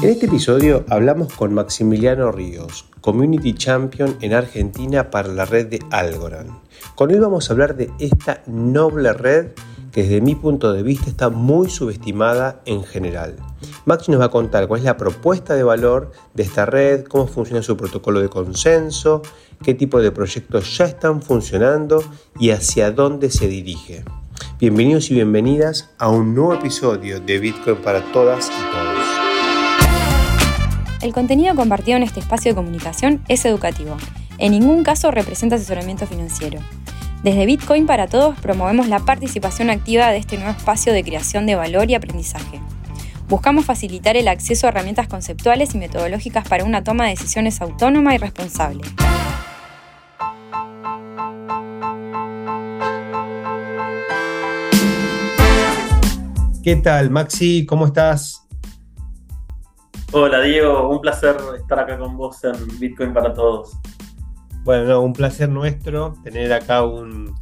En este episodio hablamos con Maximiliano Ríos, Community Champion en Argentina para la red de Algorand. Con él vamos a hablar de esta noble red que desde mi punto de vista está muy subestimada en general. Maxi nos va a contar cuál es la propuesta de valor de esta red, cómo funciona su protocolo de consenso, qué tipo de proyectos ya están funcionando y hacia dónde se dirige. Bienvenidos y bienvenidas a un nuevo episodio de Bitcoin para todas y todos. El contenido compartido en este espacio de comunicación es educativo. En ningún caso representa asesoramiento financiero. Desde Bitcoin para Todos promovemos la participación activa de este nuevo espacio de creación de valor y aprendizaje. Buscamos facilitar el acceso a herramientas conceptuales y metodológicas para una toma de decisiones autónoma y responsable. ¿Qué tal, Maxi? ¿Cómo estás? Hola Diego, un placer estar acá con vos en Bitcoin para Todos. Bueno, un placer nuestro tener acá un,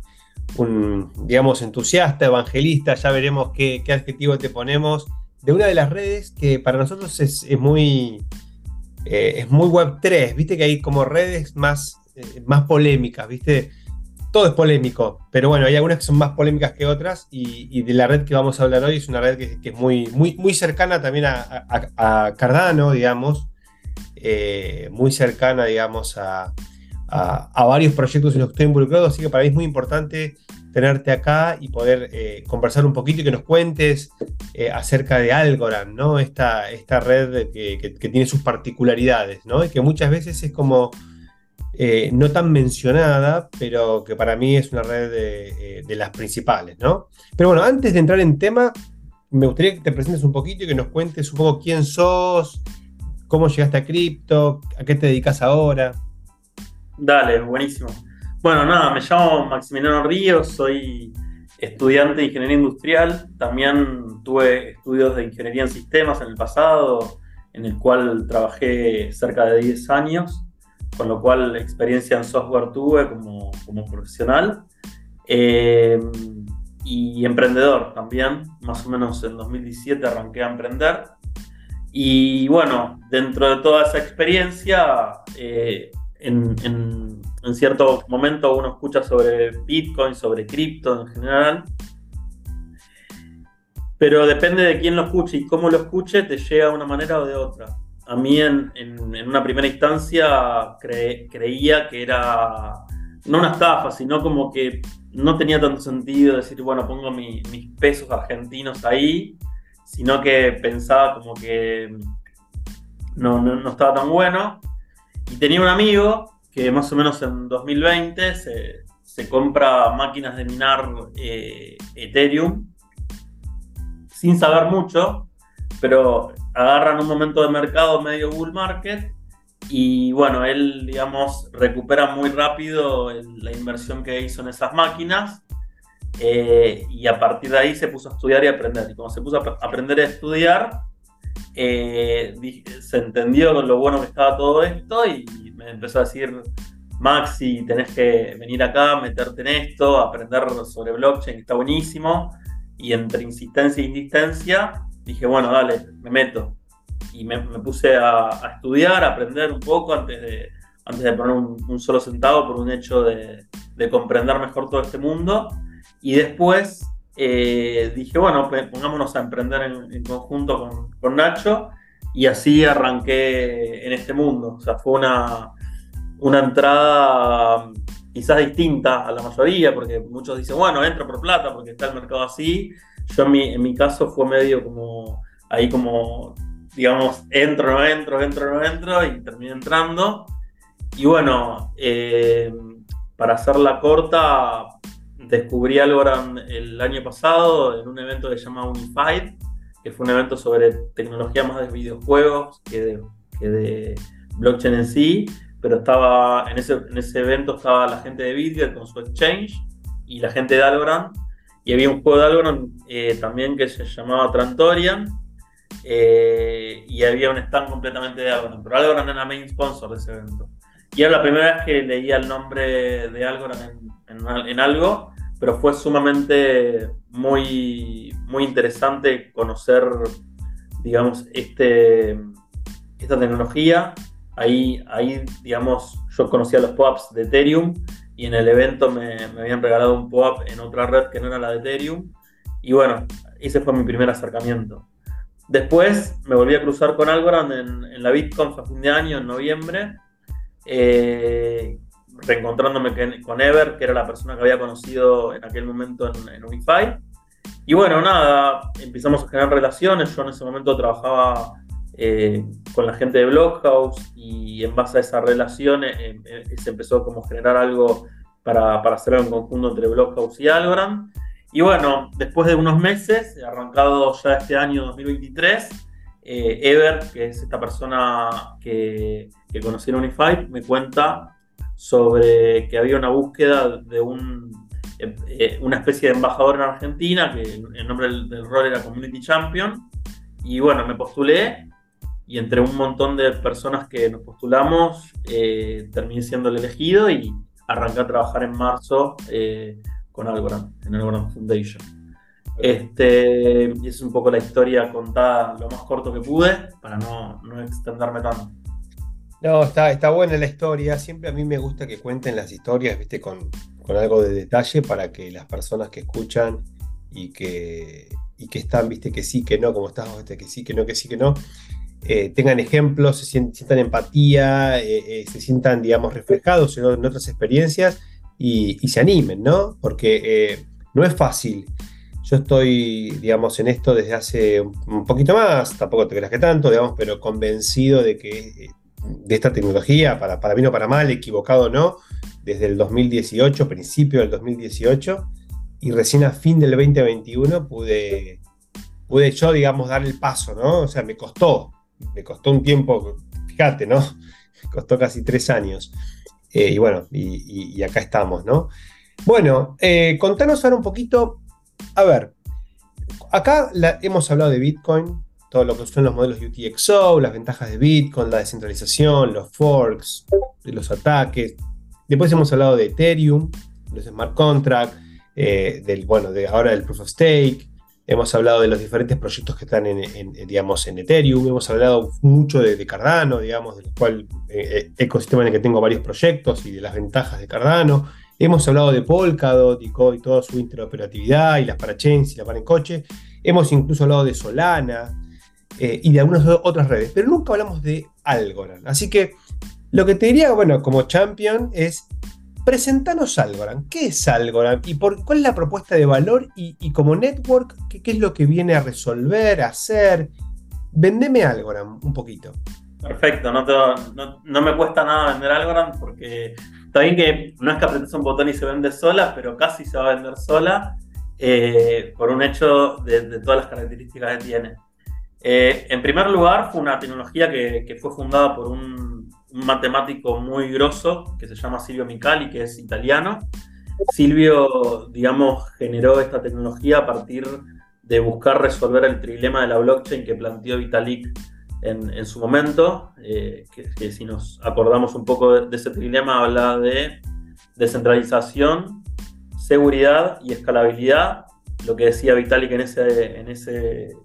digamos, entusiasta, evangelista, ya veremos qué, adjetivo te ponemos, de una de las redes que para nosotros es, muy, eh, es muy web 3, viste que hay como redes más, eh, más polémicas, viste, todo es polémico, pero bueno, hay algunas que son más polémicas que otras y, de la red que vamos a hablar hoy es una red que, es muy, muy, muy cercana también a, Cardano, digamos, eh, muy cercana, digamos, a, varios proyectos en los que estoy involucrado, así que para mí es muy importante tenerte acá y poder eh, conversar un poquito y que nos cuentes eh, acerca de Algorand, ¿no? Esta, esta red que, que, tiene sus particularidades, ¿no? Y que muchas veces es como eh, no tan mencionada, pero que para mí es una red eh, de, las principales, ¿no? Pero bueno, antes de entrar en tema, me gustaría que te presentes un poquito y que nos cuentes un poco quién sos, cómo llegaste a cripto, a qué te dedicas ahora. Dale, buenísimo. Bueno, nada, me llamo Maximiliano Ríos, soy estudiante de ingeniería industrial, también tuve estudios de ingeniería en sistemas en el pasado, en el cual trabajé cerca de 10 años con lo cual experiencia en software tuve como, profesional. Eh, y emprendedor también, más o menos en 2017 arranqué a emprender. Y bueno, dentro de toda esa experiencia, eh, en, en, cierto momento uno escucha sobre Bitcoin, sobre cripto en general, pero depende de quién lo escuche y cómo lo escuche, te llega de una manera o de otra a mí en, una primera instancia creía que era no una estafa, sino como que no tenía tanto sentido decir, bueno, pongo mis pesos argentinos ahí, sino que pensaba como que no, no, estaba tan bueno. Y tenía un amigo que más o menos en 2020 se, compra máquinas de minar eh, Ethereum sin saber mucho, pero agarran un momento de mercado medio bull market y bueno, él, digamos, recupera muy rápido la inversión que hizo en esas máquinas eh, y a partir de ahí se puso a estudiar y aprender. Y cuando se puso a aprender a estudiar, eh, se entendió lo bueno que estaba todo esto y me empezó a decir, Maxi, tenés que venir acá, meterte en esto, aprender sobre blockchain, que está buenísimo. Y entre insistencia e insistencia, dije, bueno, dale, me meto. Y me, puse a, estudiar, a aprender un poco antes de, antes de poner un, solo centavo por un hecho de, comprender mejor todo este mundo. Y después eh, dije, bueno, pongámonos a emprender en, conjunto con, Nacho. Y así arranqué en este mundo. O sea, fue una, una entrada quizás distinta a la mayoría, porque muchos dicen, bueno, entro por plata porque está el mercado así. Yo en mi, en mi caso fue medio como, ahí como, digamos, entro, no entro, entro, no entro, y terminé entrando. Y bueno, eh, para hacerla corta, descubrí algo el año pasado en un evento que se llama Unified, que fue un evento sobre tecnología más de videojuegos que de, que de blockchain en sí, pero estaba en ese, en ese evento estaba la gente de Bitget con su exchange y la gente de Algorand y había un juego de Algorand eh, también que se llamaba Trantorian. Eh, y había un stand completamente de Algorand. Pero Algorand era main sponsor de ese evento. Y era la primera vez que leía el nombre de Algorand en, algo, pero fue sumamente muy, muy interesante conocer, digamos, este, esta tecnología. Ahí, ahí, digamos, yo conocía los POAPs de Ethereum y en el evento me, habían regalado un POAP en otra red que no era la de Ethereum. Y bueno, ese fue mi primer acercamiento. Después me volví a cruzar con Algorand en, la Bitcoin a fin de año, en noviembre, eh, reencontrándome con Ever, que era la persona que había conocido en aquel momento en, en Unify. Y bueno, nada, empezamos a generar relaciones. Yo en ese momento trabajaba eh, con la gente de Blockhouse y en base a esa relación eh, eh, se empezó como a generar algo para, para hacer un conjunto entre Blockhouse y Algorand. Y bueno, después de unos meses, arrancado ya este año 2023, Ever, que es esta persona que, que conocí en Unified, me cuenta sobre que había una búsqueda de un, una especie de embajador en Argentina, que el nombre del, del, rol era Community Champion. Y bueno, me postulé y entre un montón de personas que nos postulamos, eh, terminé siendo el elegido y arranqué a trabajar en marzo eh, con Algorand, en Algorand Foundation. Este, y es un poco la historia contada lo más corto que pude para no, no extenderme tanto. No, está, está buena la historia. Siempre a mí me gusta que cuenten las historias, viste, con, con algo de detalle para que las personas que escuchan y que, y que están, viste, que sí, que no, como estás, viste, que sí, que no, que sí, que no, eh, tengan ejemplos, se sientan, empatía, eh, eh, se sientan, digamos, reflejados en, otras experiencias y, se animen, ¿no? Porque no es fácil. Yo estoy, digamos, en esto desde hace un poquito más, tampoco te creas que tanto, digamos, pero convencido de que de esta tecnología, para, para bien o para mal, equivocado o no, desde el 2018, principio del 2018, y recién a fin del 2021 pude, pude yo, digamos, dar el paso, ¿no? O sea, me costó, me costó un tiempo, fíjate, ¿no? Costó casi tres años. Eh, y bueno, y, acá estamos, ¿no? Bueno, eh, contanos ahora un poquito, a ver, acá hemos hablado de Bitcoin, todo lo que son los modelos UTXO, las ventajas de Bitcoin, la descentralización, los forks, los ataques. Después hemos hablado de Ethereum, los smart contracts, eh, del, bueno, de ahora del proof of stake, Hemos hablado de los diferentes proyectos que están en, digamos, en Ethereum, hemos hablado mucho de, Cardano, digamos, del cual eh, ecosistema en el que tengo varios proyectos y de las ventajas de Cardano. Hemos hablado de Polkadot y, y toda su interoperatividad y las parachains y la para en coche. Hemos incluso hablado de Solana eh, y de algunas otras redes, pero nunca hablamos de Algorand. Así que lo que te diría, bueno, como champion es Presentanos Algorand. ¿Qué es Algorand? ¿Y por, cuál es la propuesta de valor? Y, como network, ¿qué, es lo que viene a resolver, a hacer? Vendeme Algorand un poquito. Perfecto, no, me cuesta nada vender Algorand porque está bien que no es que apretes un botón y se vende sola, pero casi se va a vender sola eh, por un hecho de, todas las características que tiene. Eh, en primer lugar, fue una tecnología que fue fundada por un un matemático muy grosso que se llama Silvio Micali, que es italiano. Silvio, digamos, generó esta tecnología a partir de buscar resolver el trilema de la blockchain que planteó Vitalik en, su momento, eh, que, si nos acordamos un poco de, ese trilema, habla de descentralización, seguridad y escalabilidad. Lo que decía Vitalik en ese, en ese,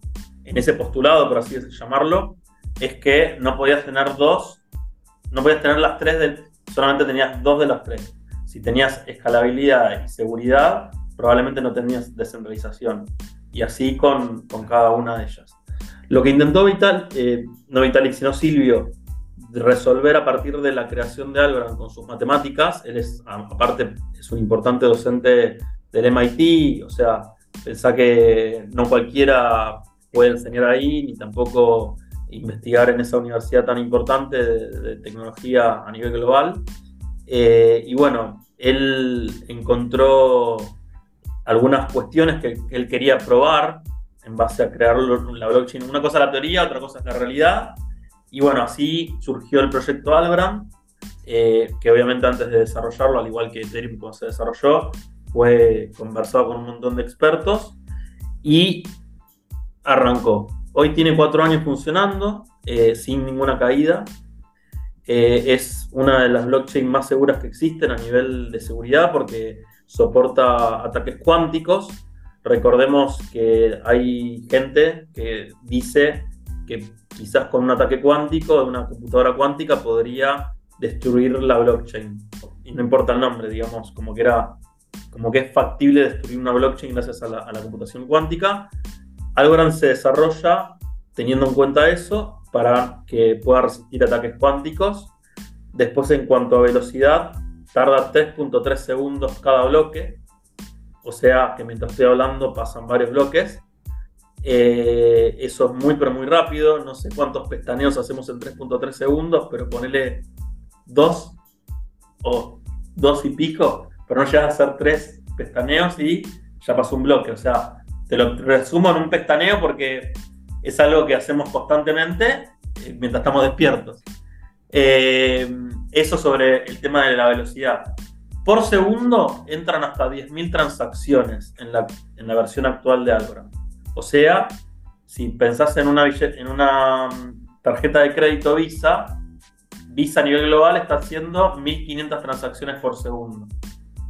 en ese postulado, por así llamarlo, es que no podías tener dos no podías tener las tres, solamente tenías dos de las tres. Si tenías escalabilidad y seguridad, probablemente no tenías descentralización. Y así con, cada una de ellas. Lo que intentó Vital, eh, no Vitalik, sino Silvio, resolver a partir de la creación de Algorand con sus matemáticas, él es, aparte, es un importante docente del MIT, o sea, pensá que no cualquiera puede enseñar ahí, ni tampoco investigar en esa universidad tan importante de, tecnología a nivel global. Eh, y bueno, él encontró algunas cuestiones que, él quería probar en base a crear la blockchain. Una cosa es la teoría, otra cosa es la realidad. Y bueno, así surgió el proyecto Algorand, eh, que obviamente antes de desarrollarlo, al igual que Ethereum cuando se desarrolló, fue conversado con un montón de expertos y arrancó. Hoy tiene cuatro años funcionando, eh, sin ninguna caída. Eh, es una de las blockchains más seguras que existen a nivel de seguridad porque soporta ataques cuánticos. Recordemos que hay gente que dice que quizás con un ataque cuántico de una computadora cuántica podría destruir la blockchain. Y no importa el nombre, digamos, como que era como que es factible destruir una blockchain gracias a la, computación cuántica. Algorand se desarrolla teniendo en cuenta eso para que pueda resistir ataques cuánticos. Después, en cuanto a velocidad, tarda 3.3 segundos cada bloque, o sea que mientras estoy hablando pasan varios bloques. Eh, eso es muy, pero muy rápido. No sé cuántos pestañeos hacemos en 3.3 segundos, pero ponele 2 o 2 y pico, pero no llega a hacer 3 pestañeos y ya pasó un bloque. O sea, te lo resumo en un pestaneo porque es algo que hacemos constantemente eh, mientras estamos despiertos. Eh, eso sobre el tema de la velocidad. Por segundo entran hasta 10.000 transacciones en la, en la, versión actual de Algorand. O sea, si pensás en una, en una mm, tarjeta de crédito Visa, Visa a nivel global está haciendo 1.500 transacciones por segundo.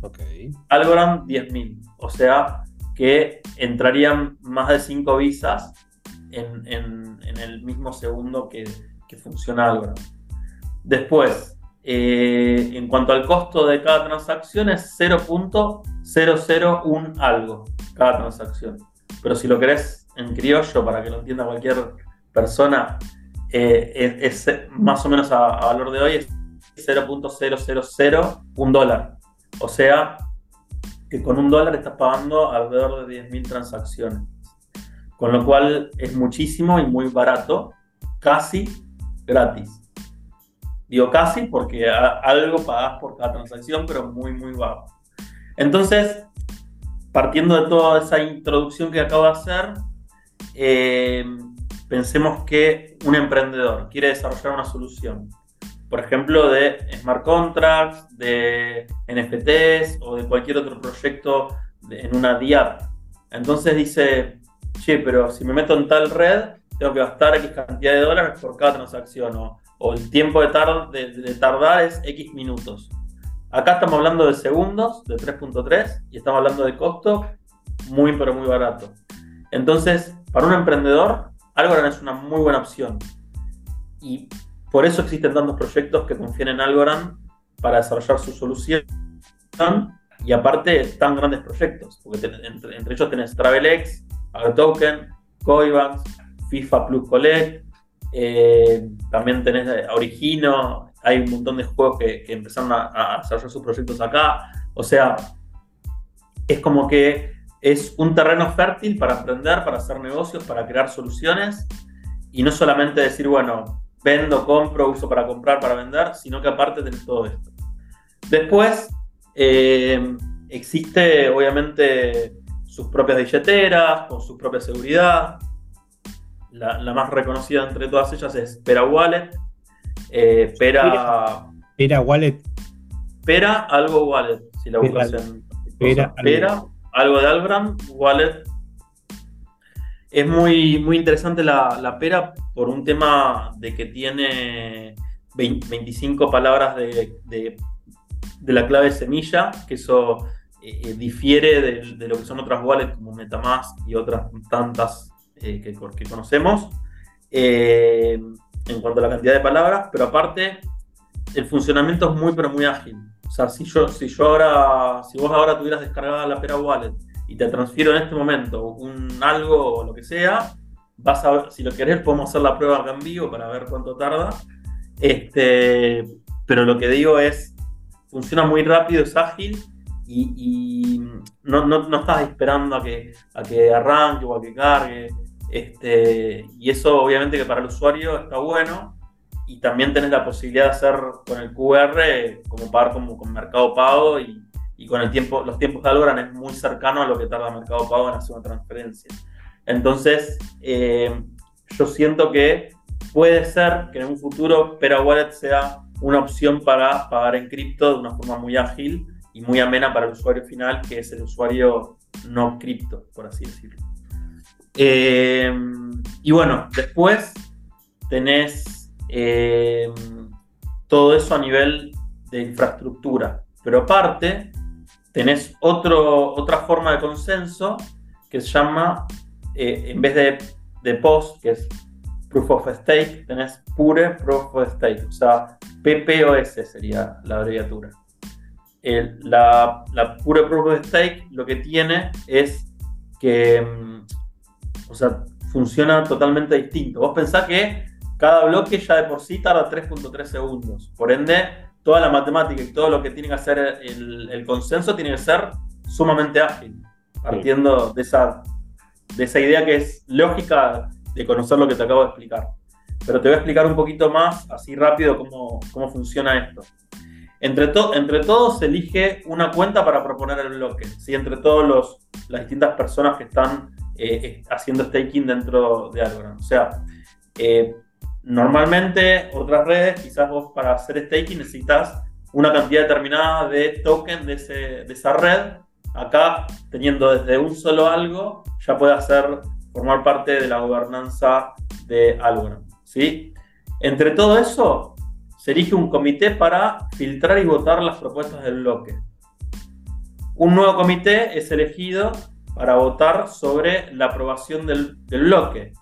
Ok. Algorand 10.000. O sea que entrarían más de 5 visas en, el mismo segundo que, funciona Algorand. Después, eh, en cuanto al costo de cada transacción es 0.001 algo cada transacción. Pero si lo querés en criollo para que lo entienda cualquier persona, eh, es, más o menos a, valor de hoy es 0.000 dólar. O sea que con un dólar estás pagando alrededor de 10.000 transacciones. Con lo cual es muchísimo y muy barato, casi gratis. Digo casi porque algo pagas por cada transacción, pero muy, muy bajo. Entonces, partiendo de toda esa introducción que acabo de hacer, eh, pensemos que un emprendedor quiere desarrollar una solución, por ejemplo, de smart contracts, de NFTs o de cualquier otro proyecto en una DIAP. Entonces dice, che, pero si me meto en tal red, tengo que gastar X cantidad de dólares por cada transacción. O, o el tiempo de, de, tardar es X minutos. Acá estamos hablando de segundos, de 3.3, y estamos hablando de costo muy, pero muy barato. Entonces, para un emprendedor, Algorand es una muy buena opción. Y por eso existen tantos proyectos que confían en Algorand para desarrollar su solución. Y aparte, tan grandes proyectos, porque entre, ellos tenés TravelX, AgroToken, Coibanks, FIFA Plus Collect, eh, también tenés eh, Origino, hay un montón de juegos que, empezaron a, desarrollar sus proyectos acá. O sea, es como que es un terreno fértil para aprender, para hacer negocios, para crear soluciones y no solamente decir, bueno, vendo, compro, uso para comprar, para vender, sino que aparte tenés todo esto. Después, eh, existe obviamente sus propias billeteras, con su propia seguridad, la, más reconocida entre todas ellas es Pera Wallet. Eh, Pera, Pera Wallet. Pera algo Wallet, si la buscas en Pera, algo. de Albrand, Wallet. Es muy, muy interesante la, Pera por un tema de que tiene 25 palabras de, de, la clave semilla, que eso eh, eh, difiere de, lo que son otras wallets como Metamask y otras tantas eh, que, conocemos en cuanto a la cantidad de palabras, pero aparte el funcionamiento es muy pero muy ágil. O sea, si yo, si yo ahora, si vos ahora tuvieras descargada la Pera Wallet y te transfiero en este momento un algo o lo que sea, vas a si lo querés podemos hacer la prueba acá en vivo para ver cuánto tarda. Este, pero lo que digo es, funciona muy rápido, es ágil y, no, no, no, estás esperando a que, a que arranque o a que cargue. Este, y eso obviamente que para el usuario está bueno. Y también tenés la posibilidad de hacer con el QR, como pagar como con Mercado Pago y con el tiempo, los tiempos de Algorand es muy cercano a lo que tarda Mercado Pago en hacer una transferencia. Entonces, eh, yo siento que puede ser que en un futuro Pera Wallet sea una opción para pagar en cripto de una forma muy ágil y muy amena para el usuario final, que es el usuario no cripto, por así decirlo. Eh, y bueno, después tenés eh, todo eso a nivel de infraestructura. Pero aparte, tenés otro, otra forma de consenso que se llama, eh, en vez de, de POS, que es Proof of Stake, tenés Pure Proof of Stake, o sea, PPOS sería la abreviatura. la, la, Pure Proof of Stake lo que tiene es que, mm, o sea, funciona totalmente distinto. Vos pensás que cada bloque ya de por sí tarda 3.3 segundos. Por ende, toda la matemática y todo lo que tiene que hacer el, consenso tiene que ser sumamente ágil, partiendo de, esa, de esa idea que es lógica de conocer lo que te acabo de explicar. Pero te voy a explicar un poquito más, así rápido, cómo, cómo funciona esto. Entre, entre todos se elige una cuenta para proponer el bloque, ¿sí? entre todas las distintas personas que están eh, haciendo staking dentro de Algorand. O sea, eh, normalmente otras redes, quizás vos para hacer staking necesitas una cantidad determinada de token de, esa red. Acá, teniendo desde un solo algo, ya puede hacer formar parte de la gobernanza de Algorand. ¿sí? Entre todo eso, se elige un comité para filtrar y votar las propuestas del bloque. Un nuevo comité es elegido para votar sobre la aprobación del, bloque.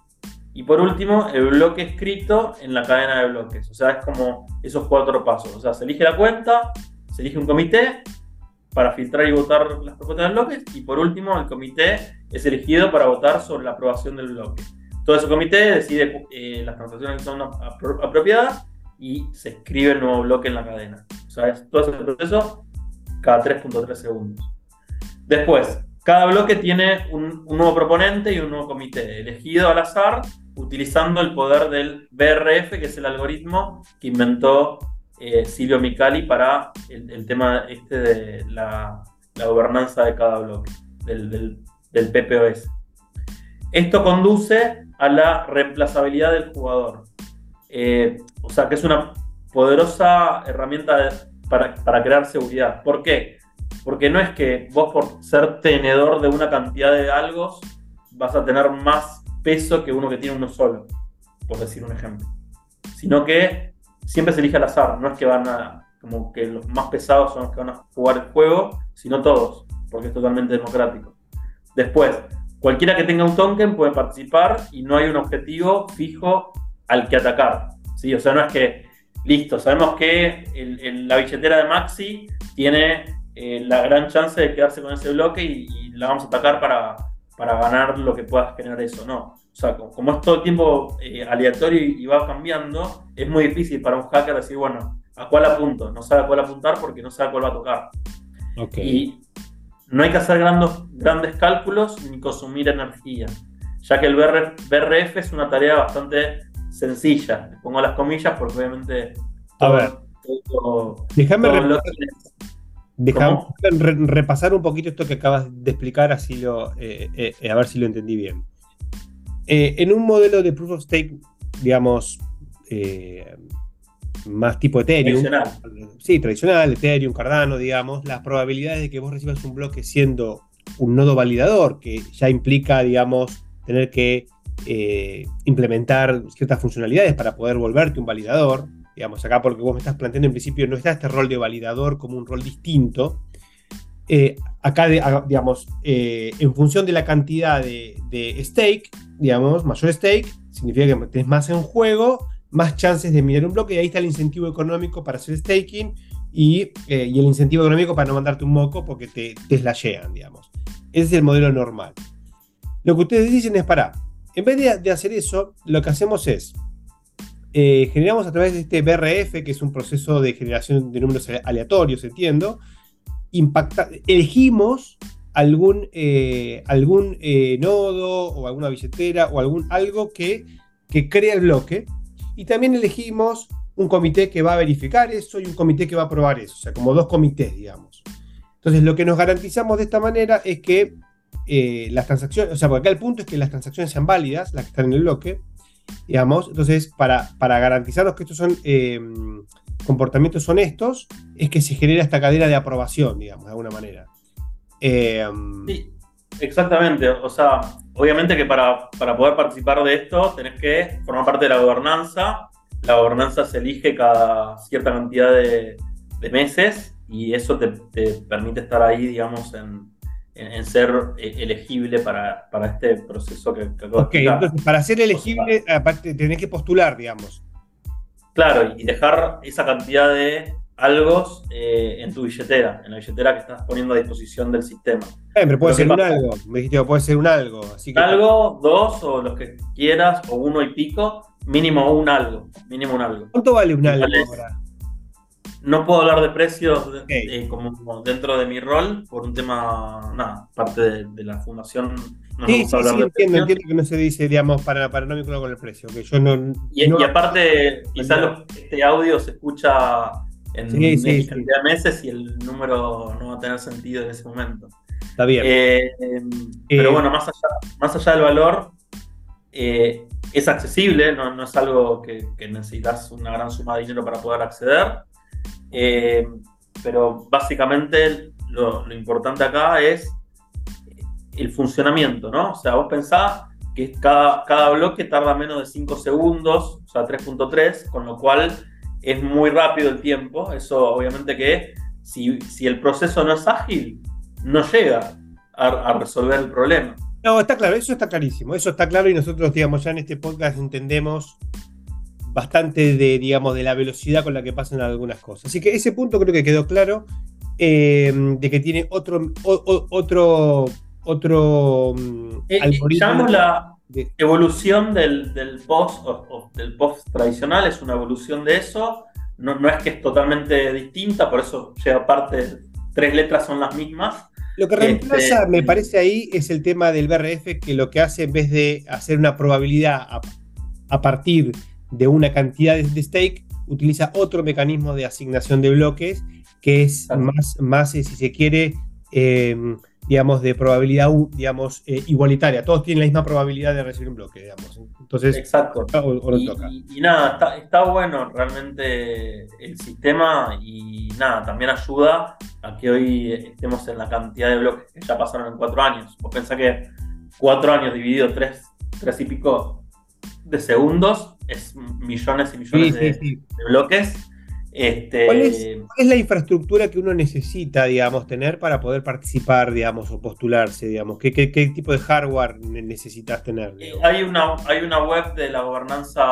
Y por último, el bloque escrito en la cadena de bloques. O sea, es como esos cuatro pasos. O sea, se elige la cuenta, se elige un comité para filtrar y votar las propuestas del bloque. Y por último, el comité es elegido para votar sobre la aprobación del bloque. Todo ese comité decide eh, las transacciones que son apropiadas y se escribe el nuevo bloque en la cadena. O sea, es todo ese proceso cada 3.3 segundos. Después, cada bloque tiene un, nuevo proponente y un nuevo comité, elegido al azar, utilizando el poder del BRF, que es el algoritmo que inventó eh, Silvio Micali para el, tema este de la, gobernanza de cada bloque, del, PPOS. Esto conduce a la reemplazabilidad del jugador. Eh, o sea que es una poderosa herramienta para, crear seguridad. ¿Por qué? Porque no es que vos por ser tenedor de una cantidad de algo vas a tener más peso que uno que tiene uno solo, por decir un ejemplo. Sino que siempre se elige al azar, no es que van a, como que los más pesados son los que van a jugar el juego, sino todos, porque es totalmente democrático. Después, cualquiera que tenga un token puede participar y no hay un objetivo fijo al que atacar. ¿sí? O sea, no es que, listo, sabemos que la billetera de Maxi tiene eh, la gran chance de quedarse con ese bloque y, la vamos a atacar para, para, ganar lo que pueda generar eso. No. O sea, como, es todo el tiempo eh, aleatorio y, va cambiando, es muy difícil para un hacker decir, bueno, ¿a cuál apunto? No sabe a cuál apuntar porque no sabe a cuál va a tocar. Y no hay que hacer grandes, grandes cálculos ni consumir energía, ya que el BRF es una tarea bastante sencilla. pongo las comillas porque obviamente. A ver. déjame, repasar un poquito esto que acabas de explicar, así lo, eh, eh, a ver si lo entendí bien. Eh, en un modelo de proof of stake, digamos, más tipo Ethereum. Tradicional. Sí, tradicional, Ethereum, Cardano, digamos, las probabilidades de que vos recibas un bloque siendo un nodo validador, que ya implica, digamos, tener que eh, implementar ciertas funcionalidades para poder volverte un validador. Digamos, acá porque vos me estás planteando en principio no está este rol de validador como un rol distinto. Eh, acá, digamos, eh, en función de la cantidad de, stake, digamos, mayor stake, significa que tenés más en juego, más chances de mirar un bloque y ahí está el incentivo económico para hacer staking y, el incentivo económico para no mandarte un moco porque te, te slashean, digamos. Ese es el modelo normal. Lo que ustedes dicen es para, en vez de, hacer eso, lo que hacemos es, eh, generamos a través de este BRF, que es un proceso de generación de números aleatorios, entiendo, elegimos algún, eh, algún eh, nodo o alguna billetera o algún, algo que, que crea el bloque y también elegimos un comité que va a verificar eso y un comité que va a probar eso, o sea, como dos comités, digamos. Entonces, lo que nos garantizamos de esta manera es que las transacciones, o sea, porque acá el punto es que las transacciones sean válidas, las que están en el bloque, digamos. Entonces, para, para garantizarnos que estos son em, comportamientos honestos, es que se genera esta cadena de aprobación, digamos, de alguna manera. Em, sí, exactamente. O sea, obviamente que para, poder participar de esto tenés que formar parte de la gobernanza. La gobernanza se elige cada cierta cantidad de, meses y eso te, te permite estar ahí, digamos, en, en, ser eh, elegible para, este proceso que, que Ok, entonces para ser elegible, aparte, tenés que postular, digamos. Claro, y dejar esa cantidad de algo eh, en tu billetera, en la billetera que estás poniendo a disposición del sistema. Siempre puede ser un algo, me dijiste, puede ser un algo. Así que... Algo, dos o los que quieras, o uno y pico, mínimo un algo, mínimo un algo. ¿Cuánto vale un algo ahora? No puedo hablar de precios eh, como dentro de mi rol por un tema, nada, parte de, la fundación. No sí, sí, sí, entiendo, entiendo que no se dice, digamos, para, para no vincular con el precio. Que yo no, y, aparte, quizás este audio se escucha en sí, cantidad de meses y el número no va a tener sentido en ese momento. Está bien. Eh, pero eh, bueno, más allá, más allá del valor, es accesible, no, no es algo que, que, necesitas una gran suma de dinero para poder acceder. Eh, pero básicamente lo, importante acá es el funcionamiento, ¿no? O sea, vos pensás que cada, cada bloque tarda menos de 5 segundos, o sea, 3.3, con lo cual es muy rápido el tiempo. Eso obviamente que si, si el proceso no es ágil, no llega a, a resolver el problema. No, está claro, eso está clarísimo, eso está claro y nosotros, digamos, ya en este podcast entendemos bastante de, digamos, de la velocidad con la que pasan algunas cosas. Así que ese punto creo que quedó claro, eh, de que tiene otro, otro, otro mm, eh, algoritmo. la evolución del, post o, del post tradicional, es una evolución de eso. No, no, es que es totalmente distinta, por eso llega parte, tres letras son las mismas. Lo que reemplaza, este, me parece ahí, es el tema del BRF, que lo que hace en vez de hacer una probabilidad a, a partir de una cantidad de, stake, utiliza otro mecanismo de asignación de bloques que es más, más eh, si se quiere, em, digamos, de probabilidad, digamos, eh, igualitaria. Todos tienen la misma probabilidad de recibir un bloque, digamos. Entonces, Exacto. y, nada, está, bueno realmente el sistema y nada, también ayuda a que hoy estemos en la cantidad de bloques que ya pasaron en cuatro años. Vos pensás que cuatro años dividido tres, tres y pico de segundos es millones y millones de, bloques. Este... ¿Cuál, es, la infraestructura que uno necesita, digamos, tener para poder participar, digamos, o postularse, digamos? ¿Qué, qué, tipo de hardware necesitas tener? Eh, hay, una, hay una web de la gobernanza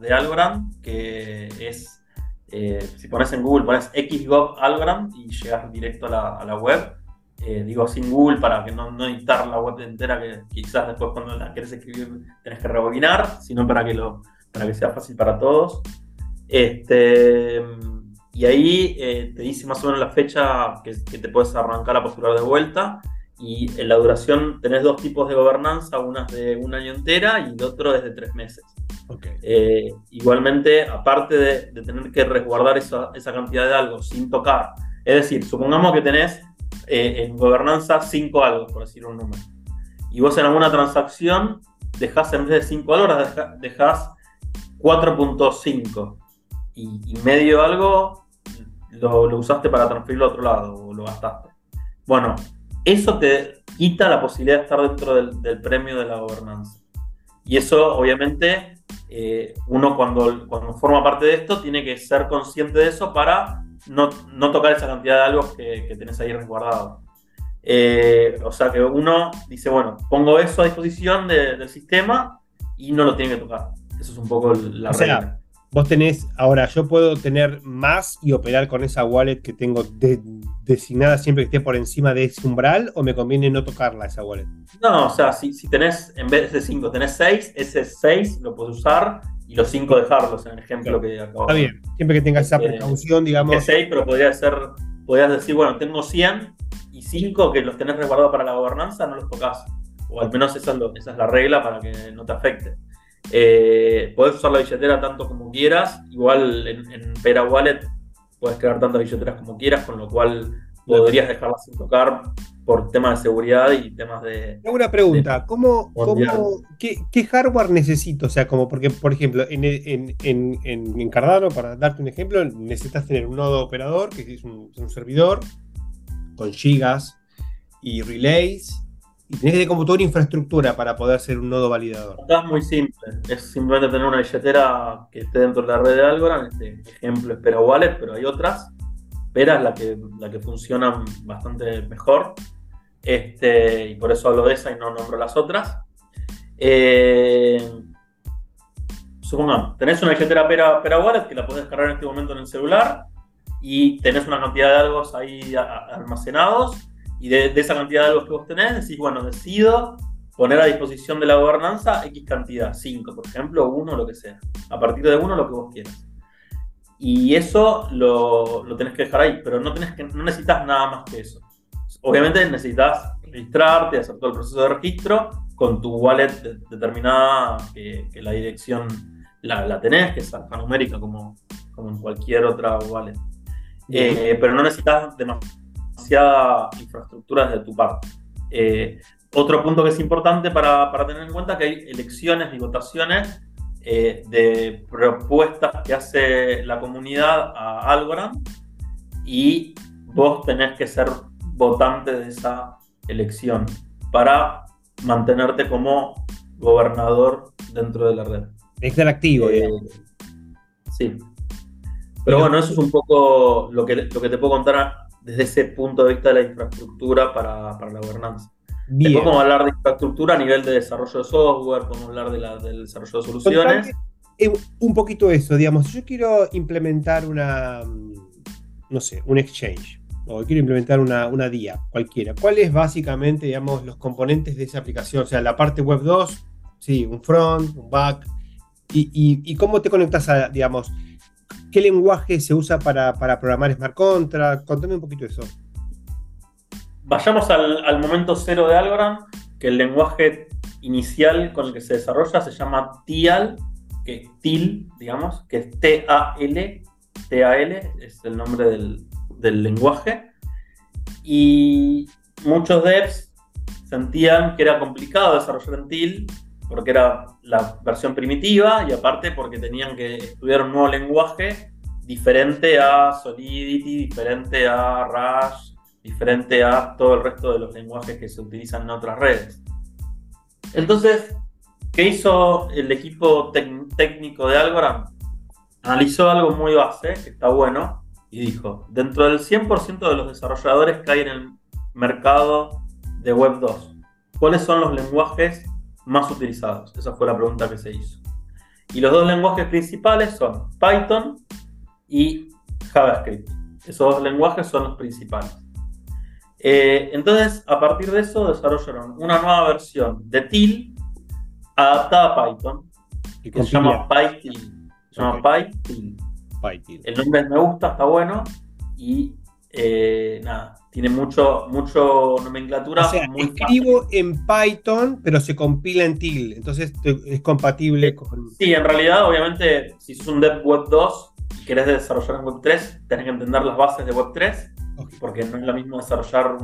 de Algorand que es, eh, si pones en Google, pones xgov Algorand y llegas directo a la web eh, digo sin Google para que no, no editar la web entera que quizás después cuando la quieres escribir tenés que rebobinar, sino para que, lo, para que sea fácil para todos. Este, y ahí eh, te dice más o menos la fecha que, te puedes arrancar a postular de vuelta. Y en la duración tenés dos tipos de gobernanza, una de un año entera y el otro es de tres meses. Eh, igualmente, aparte de, de, tener que resguardar esa, esa cantidad de algo sin tocar, es decir, supongamos que tenés eh, en gobernanza 5 algo, por decir un número. Y vos en alguna transacción dejás en vez de 5 algo, dejás 4.5 y, medio algo lo, usaste para transferirlo a otro lado o lo gastaste. Bueno, eso te quita la posibilidad de estar dentro del, premio de la gobernanza. Y eso, obviamente, eh, uno cuando, cuando forma parte de esto tiene que ser consciente de eso para no, tocar esa cantidad de algo que, que tenés ahí resguardado. Eh, o sea que uno dice, bueno, pongo eso a disposición del sistema y no lo tiene que tocar. Eso es un poco la o vos tenés, ahora yo puedo tener más y operar con esa wallet que tengo designada siempre que esté por encima de ese umbral o me conviene no tocarla esa wallet? No, o sea, si, si tenés, en vez de 5, tenés 6, ese 6 lo puedes usar y los 5 dejarlos en el ejemplo que acabo Está bien, siempre que tengas esa este, precaución, digamos. 6, pero podría ser, podrías decir, bueno, tengo 100 y 5 que los tenés resguardados para la gobernanza, no los tocas. O al menos esa es, esa es la regla para que no te afecte. Eh, podés usar la billetera tanto como quieras, igual en, en Pera Wallet puedes crear tantas billeteras como quieras, con lo cual podrías dejarlas sin tocar por temas de seguridad y temas de. Una pregunta, ¿cómo, qué, hardware necesito? O sea, como porque, por ejemplo, en, Cardano, para darte un ejemplo, necesitas tener un nodo operador, que es un, servidor, con gigas y relays, y tenés que como toda una infraestructura para poder ser un nodo validador. es muy simple, es simplemente tener una billetera que esté dentro de la red de Algorand, este ejemplo es Pera Wallet, pero hay otras. Pera es la que, la que funciona bastante mejor. Este, y por eso hablo de esa y no nombro las otras. Eh, supongamos, tenés una billetera Pera Wallet que la podés descargar en este momento en el celular y tenés una cantidad de algo ahí almacenados y de, esa cantidad de algo que vos tenés decís, bueno, decido poner a disposición de la gobernanza X cantidad, 5 por ejemplo, 1, lo que sea. A partir de 1 lo que vos quieras. Y eso lo, lo, tenés que dejar ahí, pero no, tenés que, no necesitas nada más que eso. Obviamente necesitas registrarte, hacer todo el proceso de registro con tu wallet determinada, que, la dirección la, la, tenés, que es alfanumérica como, como en cualquier otra wallet. Eh, pero no necesitas demasiada infraestructura de tu parte. Eh, otro punto que es importante para, para, tener en cuenta que hay elecciones y votaciones eh, de propuestas que hace la comunidad a Algorand y vos tenés que ser votante de esa elección para mantenerte como gobernador dentro de la red. Estar activo. Eh, sí. Pero bueno, eso es un poco lo que, lo que te puedo contar desde ese punto de vista de la infraestructura para, para la gobernanza. Bien. Después podemos hablar de infraestructura a nivel de desarrollo de software, podemos hablar de la, del desarrollo de soluciones. Eh, un poquito eso, digamos, yo quiero implementar una, no sé, un exchange, o quiero implementar una, una DIA, cualquiera. ¿Cuáles básicamente, digamos, los componentes de esa aplicación? O sea, la parte web 2, sí, un front, un back, y, y, cómo te conectas a, digamos, qué lenguaje se usa para, programar smart contract, contame un poquito eso. Vayamos al, momento cero de Algorand, que el lenguaje inicial con el que se desarrolla se llama TIAL, que es TIL, digamos, que es T-A-L, T-A-L, es el nombre del, lenguaje. Y muchos devs sentían que era complicado desarrollar en TIL porque era la versión primitiva y aparte porque tenían que estudiar un nuevo lenguaje diferente a Solidity, diferente a Rush, diferente a todo el resto de los lenguajes que se utilizan en otras redes. Entonces, ¿qué hizo el equipo técnico de Algorand? Analizó algo muy base, que está bueno, y dijo, dentro del 100% de los desarrolladores que hay en el mercado de Web 2, ¿cuáles son los lenguajes más utilizados? Esa fue la pregunta que se hizo. Y los dos lenguajes principales son Python y JavaScript. Esos dos lenguajes son los principales. Eh, entonces, a partir de eso, desarrollaron una nueva versión de TIL adaptada a Python, que se llama PyTIL. Se llama PyTIL. El nombre me gusta, está bueno y eh, nada, tiene mucho, mucho nomenclatura. O sea, escribo en Python, pero se compila en TIL, entonces es compatible con. Sí, en realidad, obviamente, si sos un dev web 2 y querés desarrollar en web 3, tenés que entender las bases de web 3 porque no es lo mismo desarrollar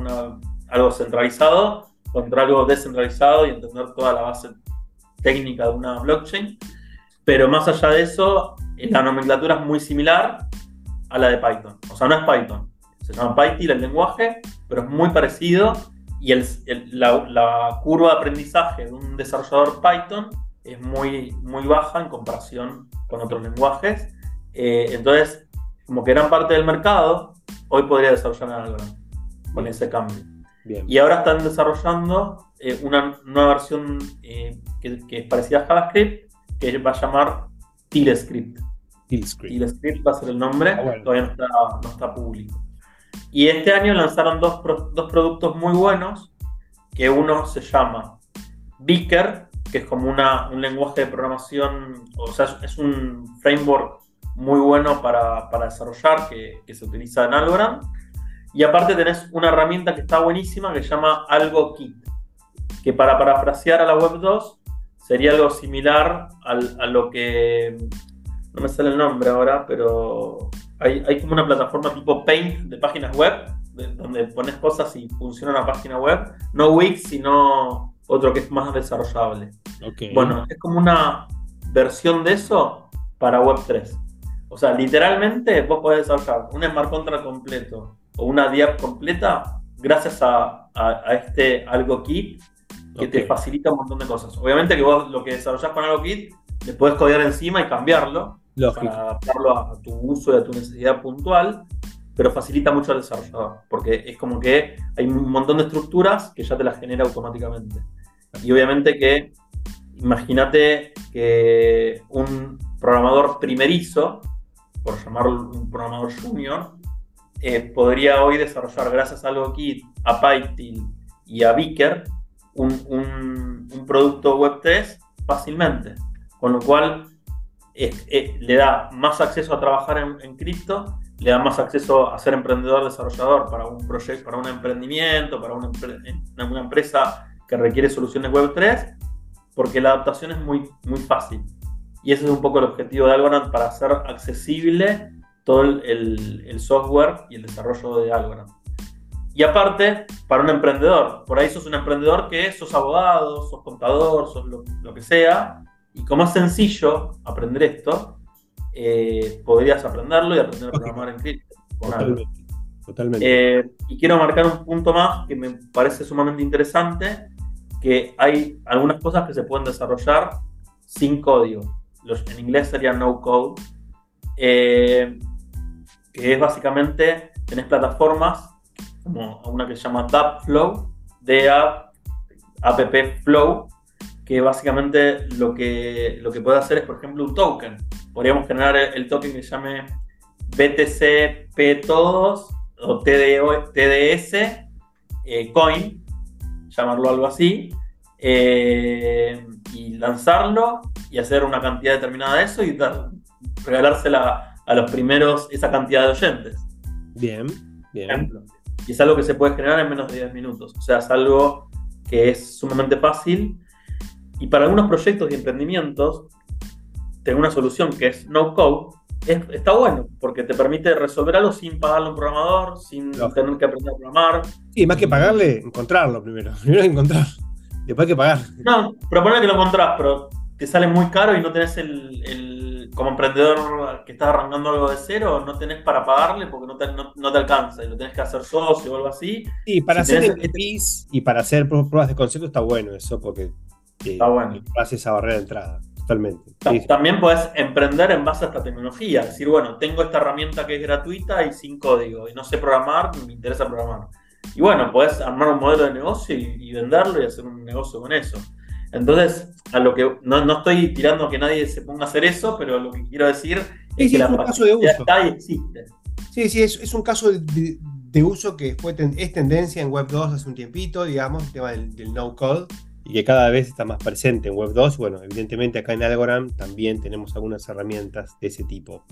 algo centralizado contra algo descentralizado y entender toda la base técnica de una blockchain. Pero más allá de eso, la nomenclatura es muy similar a la de Python. O sea, no es Python. Se llama Python el lenguaje, pero es muy parecido y la, curva de aprendizaje de un desarrollador Python es muy, muy baja en comparación con otros lenguajes. Eh, entonces, como que gran parte del mercado hoy podría desarrollar algo con ese cambio. Y ahora están desarrollando eh, una nueva versión eh, que, es parecida a JavaScript, que va a llamar TILScript. TILScript. va a ser el nombre, ah, todavía no está, público. Y este año lanzaron dos, dos productos muy buenos, que uno se llama Beaker, que es como una, un lenguaje de programación, o sea, es un framework muy bueno para, desarrollar que, se utiliza en Algorand. Y aparte tenés una herramienta que está buenísima que se llama Algo Kit, que para parafrasear a la Web 2 sería algo similar a lo que, no me sale el nombre ahora, pero hay, hay como una plataforma tipo Paint de páginas web, donde pones cosas y funciona una página web, no Wix, sino otro que es más desarrollable. Bueno, es como una versión de eso para Web 3. O sea, literalmente vos podés desarrollar un smart contract completo o una DApp completa gracias a, este Algo Kit que te facilita un montón de cosas. Obviamente que vos lo que desarrollás con Algo Kit le podés codear encima y cambiarlo para adaptarlo a, tu uso y a tu necesidad puntual. pero facilita mucho al desarrollador, porque es como que hay un montón de estructuras que ya te las genera automáticamente. Y obviamente que, imagínate que un programador primerizo, por llamarlo un programador junior, eh, podría hoy desarrollar gracias a AlgoKit, a PyTil y a Vicker un, producto Web3 fácilmente. Con lo cual le da más acceso a trabajar en, cripto, le da más acceso a ser emprendedor desarrollador para un proyecto, para un emprendimiento, para una, empresa que requiere soluciones Web3, porque la adaptación es muy, muy fácil. Y ese es un poco el objetivo de Algorand para hacer accesible todo el, software y el desarrollo de Algorand. Y aparte, para un emprendedor, por ahí sos un emprendedor que sos abogado, sos contador, sos lo, que sea, y como es sencillo aprender esto, eh, podrías aprenderlo y aprender a programar en cripto. Totalmente. Totalmente. Eh, y quiero marcar un punto más que me parece sumamente interesante, que hay algunas cosas que se pueden desarrollar sin código. Los, en inglés sería no code. Eh, que es básicamente, tenés plataformas como una que se llama DAppFlow, DA, app Flow, que básicamente lo que, lo que puede hacer es, por ejemplo, un token. Podríamos generar el token que se llame BTC todos o TDS eh, Coin, llamarlo algo así, eh, y lanzarlo y hacer una cantidad determinada de eso y dar, regalársela a los primeros esa cantidad de oyentes. Bien, bien. Y es algo que se puede generar en menos de 10 minutos. O sea, es algo que es sumamente fácil. Y para algunos proyectos y emprendimientos, tener una solución que es no code está bueno, porque te permite resolver algo sin pagarle a un programador, sin tener que aprender a programar. Sí, más que pagarle, encontrarlo primero. Primero encontrar. Después hay que pagar. No, proponer que lo encontrás, pero te sale muy caro y no tenés el, como emprendedor que estás arrancando algo de cero, no tenés para pagarle porque no te, no, te alcanza y lo tenés que hacer socio o algo así. Sí, para hacer MVPs y para hacer pruebas de concepto está bueno eso porque eh, está bueno. hace esa barrera de entrada. Totalmente. También puedes emprender en base a esta tecnología. Decir, bueno, tengo esta herramienta que es gratuita y sin código y no sé programar, me interesa programar. Y bueno, puedes armar un modelo de negocio y venderlo y hacer un negocio con eso. Entonces, a lo que no, estoy tirando que nadie se ponga a hacer eso, pero lo que quiero decir es que la un caso de uso. está y existe. Sí, sí, es, un caso de, uso que fue es tendencia en Web 2 hace un tiempito, digamos, el tema del, no code, y que cada vez está más presente en Web 2. Bueno, evidentemente acá en Algorand también tenemos algunas herramientas de ese tipo.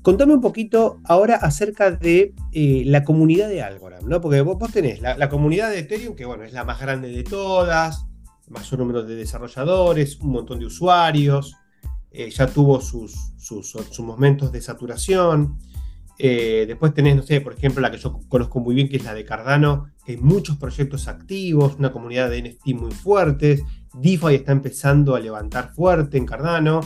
Contame un poquito ahora acerca de eh, la comunidad de Algorand, ¿no? Porque vos, tenés la, comunidad de Ethereum, que bueno, es la más grande de todas, mayor número de desarrolladores, un montón de usuarios, eh, ya tuvo sus, sus, momentos de saturación. Eh, después tenés, no sé, por ejemplo, la que yo conozco muy bien, que es la de Cardano, hay muchos proyectos activos, una comunidad de NFT muy fuertes. DeFi está empezando a levantar fuerte en Cardano.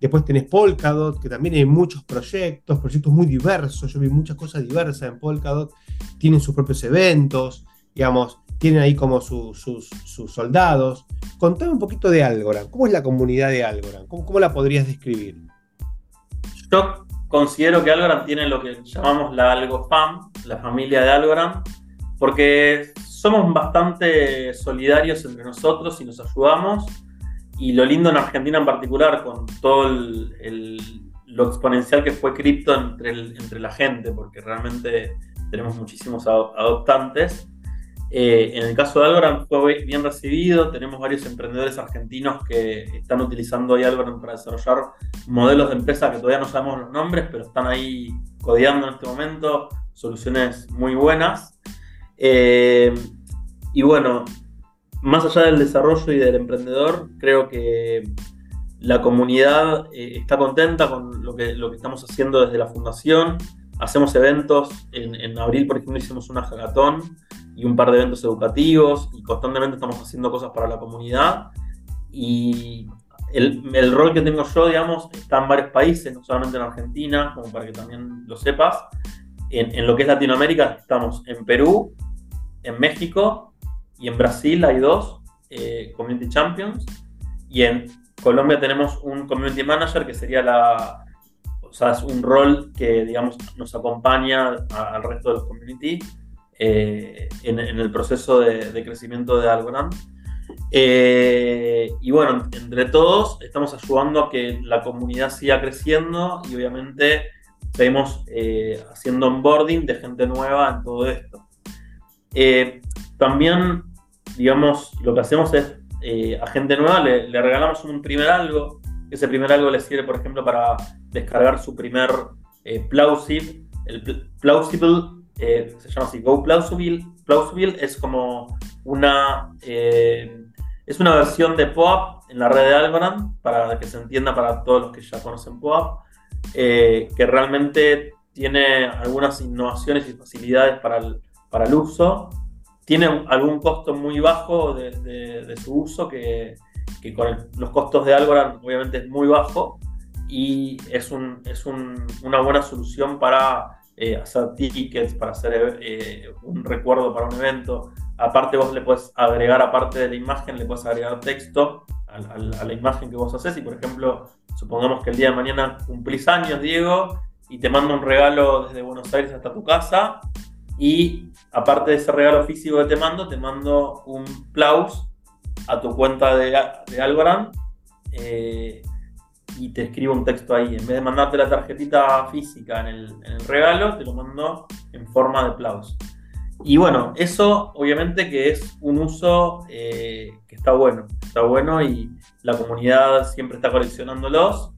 Después tenés Polkadot, que también hay muchos proyectos, proyectos muy diversos. Yo vi muchas cosas diversas en Polkadot. Tienen sus propios eventos, digamos tienen ahí como sus, soldados. Contame un poquito de Algorand. ¿Cómo es la comunidad de Algorand? ¿Cómo, la podrías describir? Yo considero que Algorand tiene lo que llamamos la AlgoFam, la familia de Algorand, porque somos bastante solidarios entre nosotros y nos ayudamos. Y lo lindo en Argentina en particular, con todo lo exponencial que fue cripto entre, entre la gente, porque realmente tenemos muchísimos adoptantes eh, en el caso de Algorand fue bien recibido, tenemos varios emprendedores argentinos que están utilizando hoy Algorand para desarrollar modelos de empresa que todavía no sabemos los nombres, pero están ahí codeando en este momento soluciones muy buenas. Eh, y bueno, más allá del desarrollo y del emprendedor, creo que la comunidad eh, está contenta con lo que, lo que estamos haciendo desde la fundación. Hacemos eventos, en, en abril por ejemplo hicimos una hackathon y un par de eventos educativos y constantemente estamos haciendo cosas para la comunidad. Y el, rol que tengo yo, digamos, está en varios países, no solamente en Argentina, como para que también lo sepas. En, lo que es Latinoamérica estamos en Perú, en México y en Brasil hay dos eh, Community Champions. Y en Colombia tenemos un Community Manager que sería la, sea, es un rol que, digamos, nos acompaña al resto de los community eh, en, el proceso de, crecimiento de Algorand. Eh, y bueno, entre todos estamos ayudando a que la comunidad siga creciendo y obviamente seguimos eh, haciendo onboarding de gente nueva en todo esto. También, digamos, lo que hacemos es a gente nueva le, regalamos un primer algo ese primer algo le sirve, por ejemplo, para descargar su primer eh, Plausible. El Plausible eh, se llama así, Go Plausible. Plausible es como una, eh, es una versión de POAP en la red de Algorand, para que se entienda para todos los que ya conocen POAP, que realmente tiene algunas innovaciones y facilidades para el, para el uso. Tiene algún costo muy bajo de, de su uso que que con los costos de Algorand obviamente es muy bajo y es, un, es una buena solución para eh, hacer tickets, para hacer eh, un recuerdo para un evento. Aparte vos le puedes agregar, aparte de la imagen, le puedes agregar texto a, la imagen que vos haces. Y por ejemplo, supongamos que el día de mañana cumplís años, Diego, y te mando un regalo desde Buenos Aires hasta tu casa. Y aparte de ese regalo físico que te mando, te mando un plaus a tu cuenta de, Algorand eh, y te escribo un texto ahí. En vez de mandarte la tarjetita física en el, regalo, te lo mando en forma de plaus. Y bueno, eso obviamente que es un uso eh, que está bueno, está bueno y la comunidad siempre está coleccionándolos.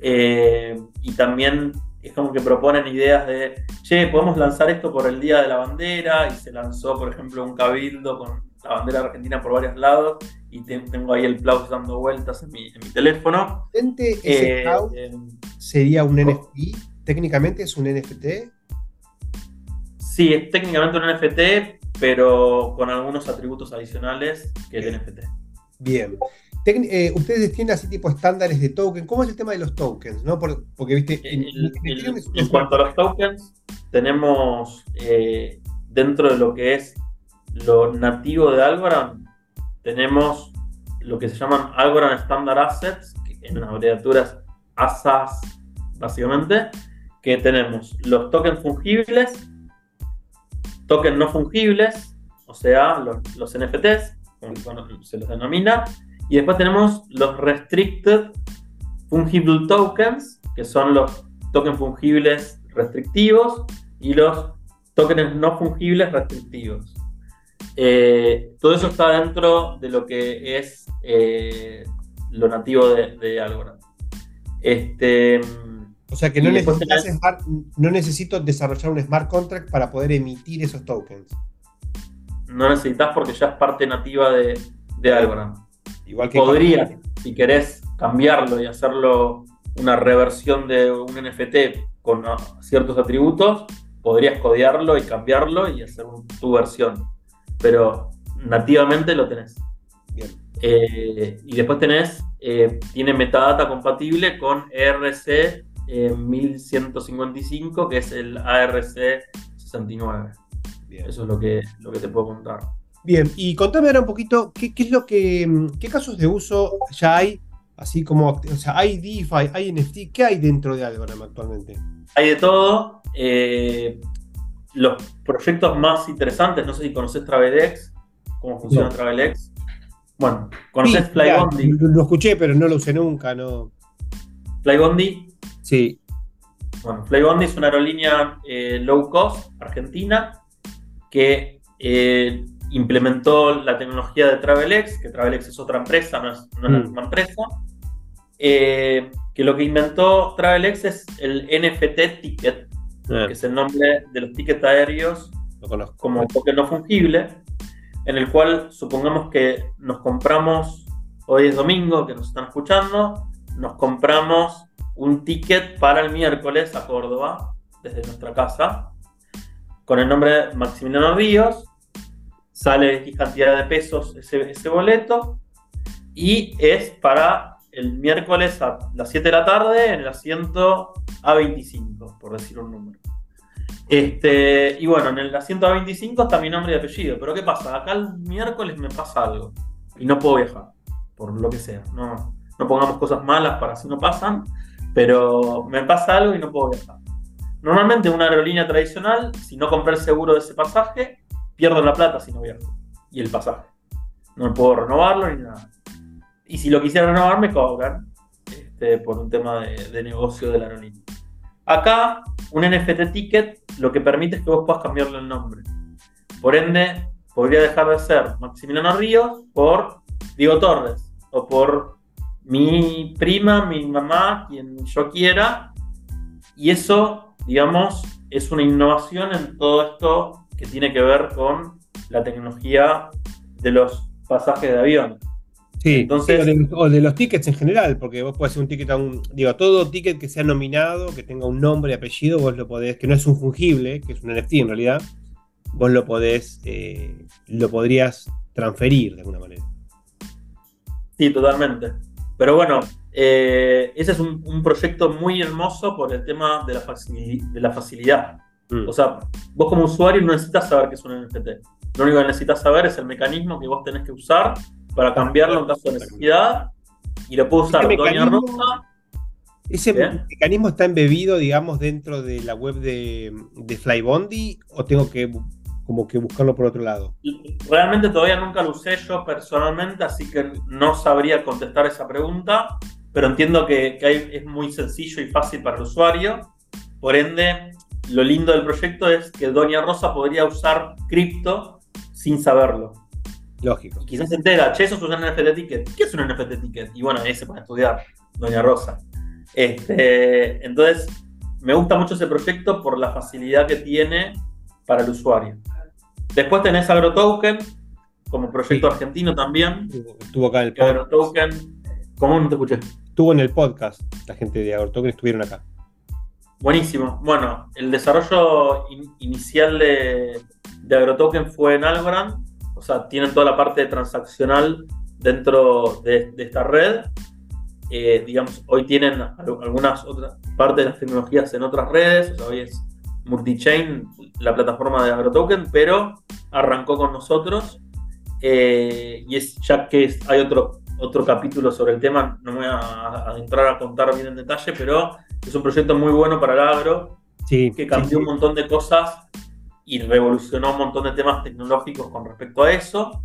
Eh, y también es como que proponen ideas de, che, podemos lanzar esto por el Día de la Bandera y se lanzó, por ejemplo, un cabildo con la bandera argentina por varios lados y tengo ahí el Plaus dando vueltas en mi, teléfono. ¿Ese eh, eh, sería un NFT? ¿Técnicamente es un NFT? Sí, es técnicamente un NFT, pero con algunos atributos adicionales que el NFT. Bien. Eh, ustedes tienen así tipo estándares de token. ¿Cómo es el tema de los tokens? ¿no? porque, viste, en, cuanto a los tokens, tenemos dentro de lo que es lo nativo de Algorand, tenemos lo que se llaman Algorand Standard Assets, que en abreviaturas ASAS, básicamente, que tenemos los tokens fungibles, tokens no fungibles, o sea, los, NFTs, como se los denomina, y después tenemos los Restricted Fungible Tokens, que son los tokens fungibles restrictivos, y los tokens no fungibles restrictivos. Eh, todo eso está dentro de lo que es eh, lo nativo de, Algorand. Este, o sea que no, no necesito desarrollar un smart contract para poder emitir esos tokens. No necesitas porque ya es parte nativa de, de Algorand. Igual que Podría, si querés cambiarlo y hacerlo una reversión de un NFT con ciertos atributos, podrías codearlo y cambiarlo y hacer tu versión pero nativamente lo tenés. Eh, y después tenés, eh, tiene metadata compatible con ERC 1155, eh, que es el ARC 69. Eso es lo que, lo que te puedo contar. Bien, y contame ahora un poquito, ¿qué, es lo que, qué casos de uso ya hay? Así como, o sea, hay DeFi, hay NFT, ¿qué hay dentro de Algorand actualmente? Hay de todo los proyectos más interesantes, no sé si conoces Travelex, cómo funciona Travelex. Bueno, ¿conoces Flybondi? Lo, escuché, pero no lo usé nunca, ¿no? ¿Flybondi? Sí. Bueno, Flybondi es una aerolínea eh, low cost argentina que eh, implementó la tecnología de Travelex, que Travelex es otra empresa, no es, una mm. empresa, eh, que lo que inventó Travelex es el NFT ticket, que es el nombre de los tickets aéreos como token no fungible, en el cual supongamos que nos compramos, hoy es domingo, que nos están escuchando, nos compramos un ticket para el miércoles a Córdoba, desde nuestra casa, con el nombre de Maximiliano Ríos, sale X cantidad de pesos ese, boleto, y es para el miércoles a las 7 de la tarde en el asiento A25, por decir un número. Este, y bueno, en el asiento A25 está mi nombre y apellido. Pero ¿qué pasa? Acá el miércoles me pasa algo y no puedo viajar, por lo que sea. No, no pongamos cosas malas para si no pasan. pero me pasa algo y no puedo viajar. Normalmente una aerolínea tradicional, si no compré el seguro de ese pasaje, pierdo la plata si no viajo. Y el pasaje. No puedo renovarlo ni nada. Y si lo quisiera renovar, me cobran este, por un tema de, de negocio de la aerolínea. Acá, un NFT ticket lo que permite es que vos puedas cambiarle el nombre. Por ende, podría dejar de ser Maximiliano Ríos por Diego Torres o por mi prima, mi mamá, quien yo quiera. Y eso, digamos, es una innovación en todo esto que tiene que ver con la tecnología de los pasajes de avión. Sí, Entonces, o, de, los tickets en general, porque vos podés hacer un ticket a un. Digo, todo ticket que sea nominado, que tenga un nombre y apellido, vos lo podés, que no es un fungible, que es un NFT en realidad, vos lo podés, eh, lo podrías transferir de alguna manera. Sí, totalmente. Pero bueno, eh, ese es un, proyecto muy hermoso por el tema de la, de la facilidad. Mm. O sea, vos como usuario no necesitas saber qué es un NFT. Lo único que necesitas saber es el mecanismo que vos tenés que usar para cambiarlo en caso de necesidad. Y lo puedo usar Doña Rosa. ¿Ese mecanismo está embebido, digamos, dentro de la web de, de Flybondi o tengo que como que buscarlo por otro lado? Realmente todavía nunca lo usé yo personalmente, así que no sabría contestar esa pregunta, pero entiendo que, es muy sencillo y fácil para el usuario. Por ende, lo lindo del proyecto es que Doña Rosa podría usar cripto sin saberlo. Lógico. quizás se entera, che, eso es un NFT ticket. ¿Qué es un NFT ticket? Y bueno, ahí se puede estudiar, Doña Rosa. Este, entonces, me gusta mucho ese proyecto por la facilidad que tiene para el usuario. Después tenés AgroToken, como proyecto argentino también. Estuvo acá en el podcast. AgroToken, ¿cómo no te escuché? Estuvo en el podcast, la gente de AgroToken estuvieron acá. Buenísimo. Bueno, el desarrollo inicial de, AgroToken fue en Algorand, o sea, tienen toda la parte transaccional dentro de, esta red. Eh, digamos, hoy tienen algunas otras partes de las tecnologías en otras redes, o sea, hoy es multichain, la plataforma de AgroToken, pero arrancó con nosotros. Eh, y es ya que hay otro, otro capítulo sobre el tema, no me voy a entrar a contar bien en detalle, pero es un proyecto muy bueno para el agro, que cambió un montón de cosas y revolucionó un montón de temas tecnológicos con respecto a eso.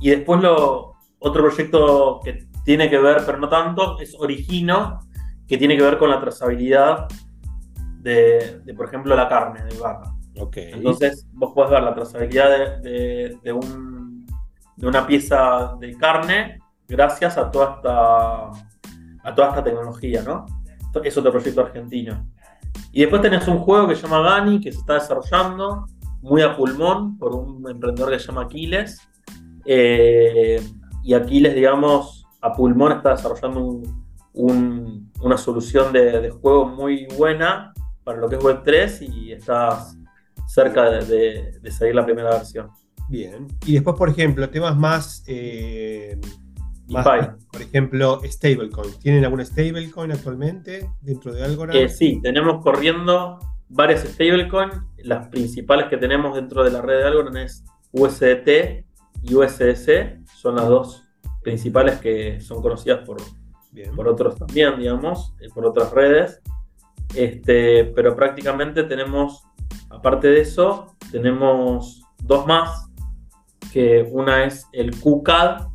Y después lo, otro proyecto que tiene que ver, pero no tanto, es Origino, que tiene que ver con la trazabilidad de, por ejemplo, la carne de vaca. Okay. Entonces, vos podés ver la trazabilidad de, de, un, de, una pieza de carne gracias a toda esta, a toda esta tecnología, ¿no? Es otro proyecto argentino. Y después tenés un juego que se llama Gani, que se está desarrollando muy a pulmón por un emprendedor que se llama Aquiles. Eh, y Aquiles, digamos, a pulmón está desarrollando una solución de, de, juego muy buena para lo que es Web3 y estás cerca de, salir la primera versión. Bien. Y después, por ejemplo, temas más, eh, por ejemplo, stablecoin. ¿Tienen alguna stablecoin actualmente dentro de Algorand? Eh, sí, tenemos corriendo varias stablecoin. Las principales que tenemos dentro de la red de Algorand es USDT y USDC. Son las dos principales que son conocidas por, por otros también, digamos, eh, por otras redes. Este, pero prácticamente tenemos, aparte de eso, tenemos dos más, que una es el QCAD,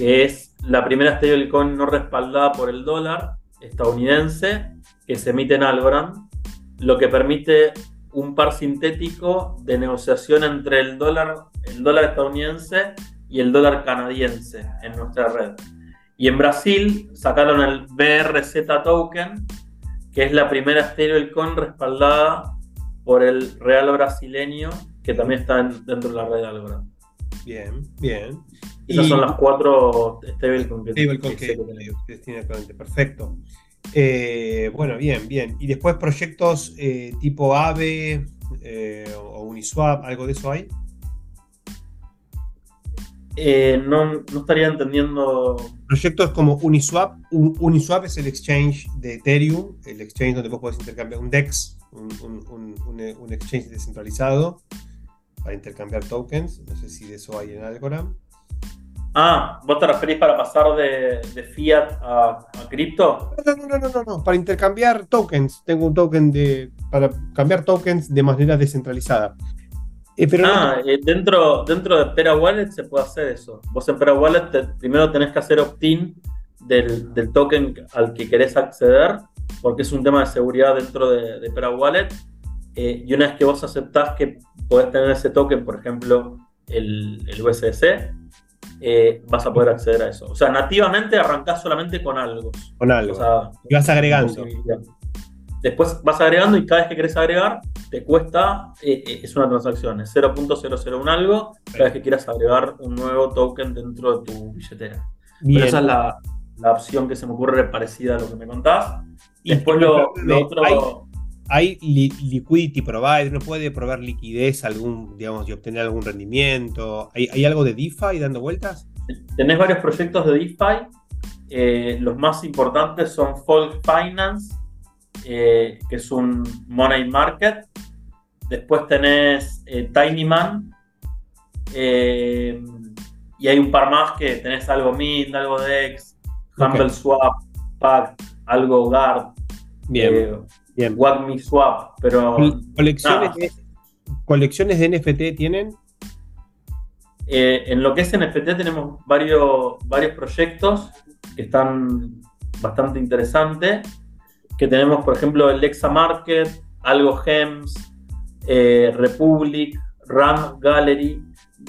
que es la primera stablecoin no respaldada por el dólar estadounidense, que se emite en Algorand, lo que permite un par sintético de negociación entre el dólar, estadounidense y el dólar canadiense en nuestra red. Y en Brasil sacaron el BRZ token, que es la primera stablecoin respaldada por el Real brasileño, que también está dentro de la red de Algorand. Bien, bien. Esas son las cuatro stablecoins que, que, tiene actualmente. Perfecto. Eh, bueno, bien, bien. Y después proyectos eh, tipo AVE eh, o Uniswap, ¿algo de eso hay? Eh, no, estaría entendiendo. Proyectos como Uniswap. Uniswap es el exchange de Ethereum, el exchange donde vos podés intercambiar un DEX, un, exchange descentralizado para intercambiar tokens. No sé si de eso hay en Algorand. Ah, ¿vos te referís para pasar de, fiat a, cripto? No, no, no, no, no, para intercambiar tokens. Tengo un token de. para cambiar tokens de manera descentralizada. Eh, ah, eh, dentro, dentro de Pera Wallet se puede hacer eso. Vos en Pera Wallet primero tenés que hacer opt-in del, token al que querés acceder, porque es un tema de seguridad dentro de, de Pera Wallet. Eh, y una vez que vos aceptás que podés tener ese token, por ejemplo, el, el USDC, eh, vas a poder acceder a eso. O sea, nativamente arrancás solamente con algo. Con algo. y vas agregando. Después vas agregando y cada vez que querés agregar, te cuesta, eh, eh, es una transacción, es 0.001 algo, cada vez que quieras agregar un nuevo token dentro de tu billetera. Pero esa es la, opción que se me ocurre parecida a lo que me contás. Y después lo, otro hay liquidity provider, uno puede probar liquidez algún, digamos, y obtener algún rendimiento. ¿Hay, algo de DeFi dando vueltas? Tenés varios proyectos de DeFi. Eh, los más importantes son Folk Finance, eh, que es un money market. Después tenés eh, TinyMan. y hay un par más que tenés algo Mint, algo Dex, Humble Swap, Pact, algo Guard. Bien. Bien. Me Swap, pero. ¿Colecciones, de, ¿Colecciones de NFT tienen? Eh, en lo que es NFT tenemos varios, varios proyectos que están bastante interesantes. Que tenemos, por ejemplo, el Lexa Market, Algo Gems, eh, Republic, RAM Gallery.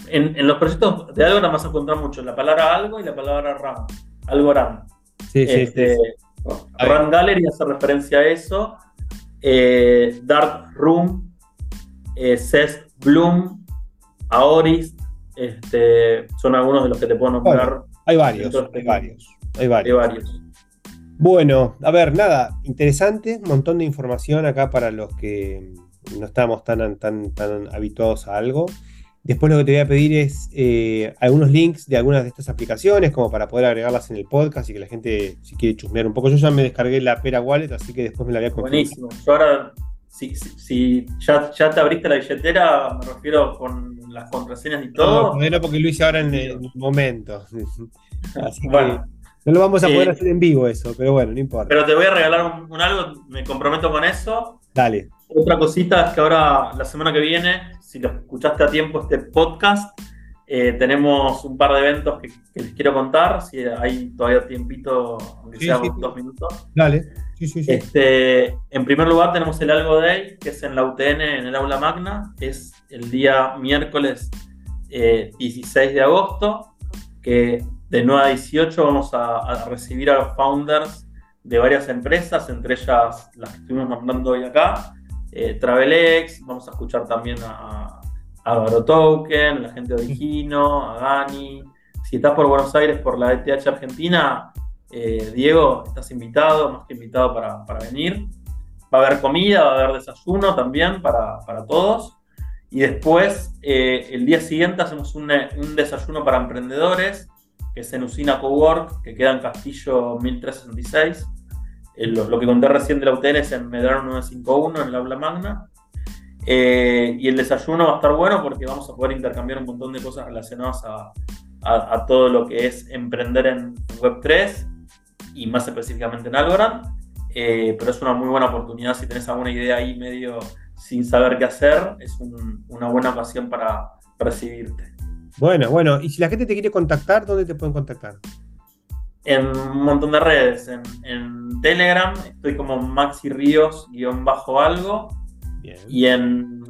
En, los proyectos de Algo nada más encontrar mucho la palabra algo y la palabra RAM. Algo RAM. Sí, sí, este, RAM Gallery hace referencia a eso eh, Dark Room, eh, Bloom, Aoris, este, son algunos de los que te puedo nombrar. hay varios, hay varios, hay varios. Bueno, a ver, nada, interesante, un montón de información acá para los que no estamos tan, tan, tan habituados a algo. Después lo que te voy a pedir es eh, algunos links de algunas de estas aplicaciones, como para poder agregarlas en el podcast y que la gente, si quiere chusmear un poco. Yo ya me descargué la Pera Wallet, así que después me la voy a comprar. Buenísimo. Yo ahora, si, ya, te abriste la billetera, me refiero con las contraseñas y todo. No, no porque lo hice ahora en el momento. Así bueno. no lo vamos a poder eh, hacer en vivo eso, pero bueno, no importa. Pero te voy a regalar un algo, me comprometo con eso. Dale. Otra cosita es que ahora, la semana que viene, si lo escuchaste a tiempo este podcast, eh, tenemos un par de eventos que, les quiero contar, si hay todavía tiempito, aunque sea dos minutos. Dale, sí, sí, sí. Este, en primer lugar tenemos el Algo Day, que es en la UTN, en el aula magna, es el día miércoles 16 eh, de agosto, que de 9 a 18 vamos a, recibir a los founders de varias empresas, entre ellas las que estuvimos nombrando hoy acá, eh, Travelex, vamos a escuchar también a, a Token, la gente de Origino, a Gani. Si estás por Buenos Aires, por la ETH Argentina, eh, Diego, estás invitado, más que invitado para, venir. Va a haber comida, va a haber desayuno también para, todos. Y después, eh, el día siguiente, hacemos un, desayuno para emprendedores, que es en Usina Cowork, que queda en Castillo 1366 lo, que conté recién de la UTN es en Medrano 951, en el aula magna. Eh, y el desayuno va a estar bueno porque vamos a poder intercambiar un montón de cosas relacionadas a, todo lo que es emprender en Web3 y más específicamente en Algorand. Eh, pero es una muy buena oportunidad si tenés alguna idea ahí medio sin saber qué hacer, es una buena ocasión para recibirte. Bueno, bueno, y si la gente te quiere contactar, ¿dónde te pueden contactar? En un montón de redes. En, Telegram estoy como Maxi Ríos guion bajo algo. Y en,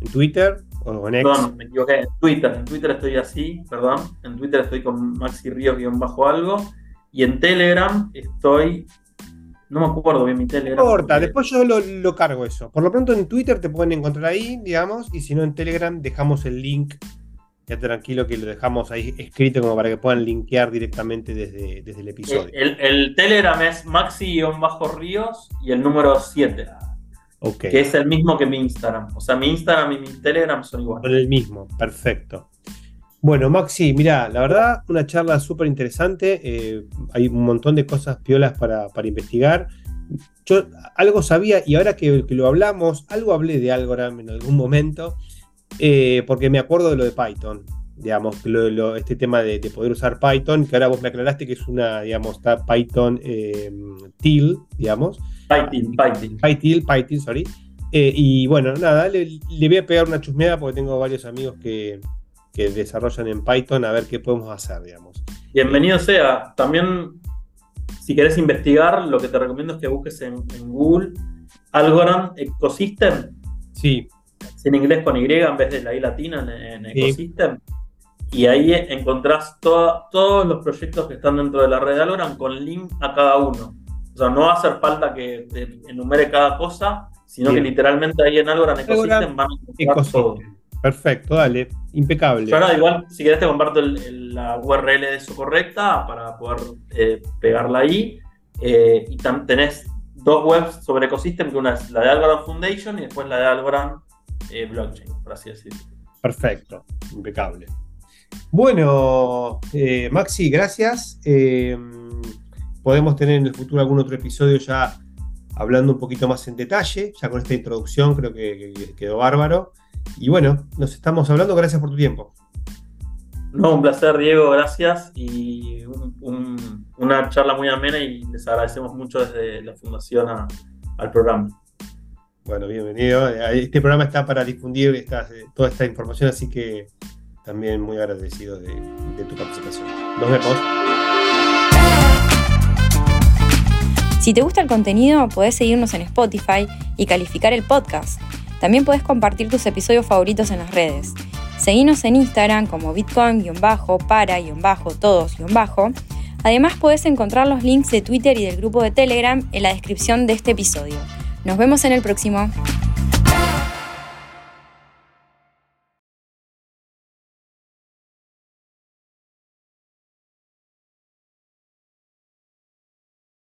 ¿En Twitter o en X? Perdón, me equivoqué. En Twitter, en Twitter estoy así, perdón. En Twitter estoy con Maxi Ríos guion bajo algo. Y en Telegram estoy. No me acuerdo bien mi Telegram. No importa, después yo lo, lo cargo eso. Por lo pronto en Twitter te pueden encontrar ahí, digamos, y si no en Telegram dejamos el link ya tranquilo que lo dejamos ahí escrito como para que puedan linkear directamente desde, desde el episodio. El, Telegram es maxi-ríos y el número 7. Que es el mismo que mi Instagram. O sea, mi Instagram y mi Telegram son iguales. Son el mismo, perfecto. Bueno, Maxi, mira, la verdad, una charla súper interesante. Eh, hay un montón de cosas piolas para, investigar. Yo algo sabía y ahora que, que, lo hablamos, algo hablé de Algorand en algún momento. Eh, porque me acuerdo de lo de Python. digamos, este tema de, poder usar Python, que ahora vos me aclaraste que es una, digamos, está Python eh, TIL, digamos. Python, Python. Python, Python, sorry. Eh, y bueno, nada, le, voy a pegar una chusmeada porque tengo varios amigos que, desarrollan en Python a ver qué podemos hacer, digamos. Bienvenido sea. También, si querés investigar, lo que te recomiendo es que busques en, Google Algorand Ecosystem. Sí. En inglés con Y en vez de la I latina en, Ecosystem. Y ahí encontrás todos los proyectos que están dentro de la red de Algorand con link a cada uno. O sea, no va a hacer falta que te enumere cada cosa, sino que literalmente ahí en Algorand Ecosystem van a encontrar todo. Perfecto, dale, impecable. Ahora, igual, si querés te comparto la URL de eso correcta para poder eh, pegarla ahí. Eh, y tenés dos webs sobre Ecosystem, que una es la de Algorand Foundation y después la de Algorand eh, Blockchain, por así decirlo. Perfecto, impecable. Bueno, Maxi, gracias. podemos tener en el futuro algún otro episodio ya hablando un poquito más en detalle. Ya con esta introducción creo que, quedó bárbaro. Y bueno, nos estamos hablando. Gracias por tu tiempo. No, un placer, Diego, gracias. Y una charla muy amena y les agradecemos mucho desde la fundación al programa. Bueno, bienvenido. Este programa está para difundir toda esta información, así que también muy agradecido de tu participación. Nos vemos. Si te gusta el contenido, podés seguirnos en Spotify y calificar el podcast. También podés compartir tus episodios favoritos en las redes. Seguinos en Instagram como bitcoin-para-todos- Además podés encontrar los links de Twitter y del grupo de Telegram en la descripción de este episodio. Nos vemos en el próximo.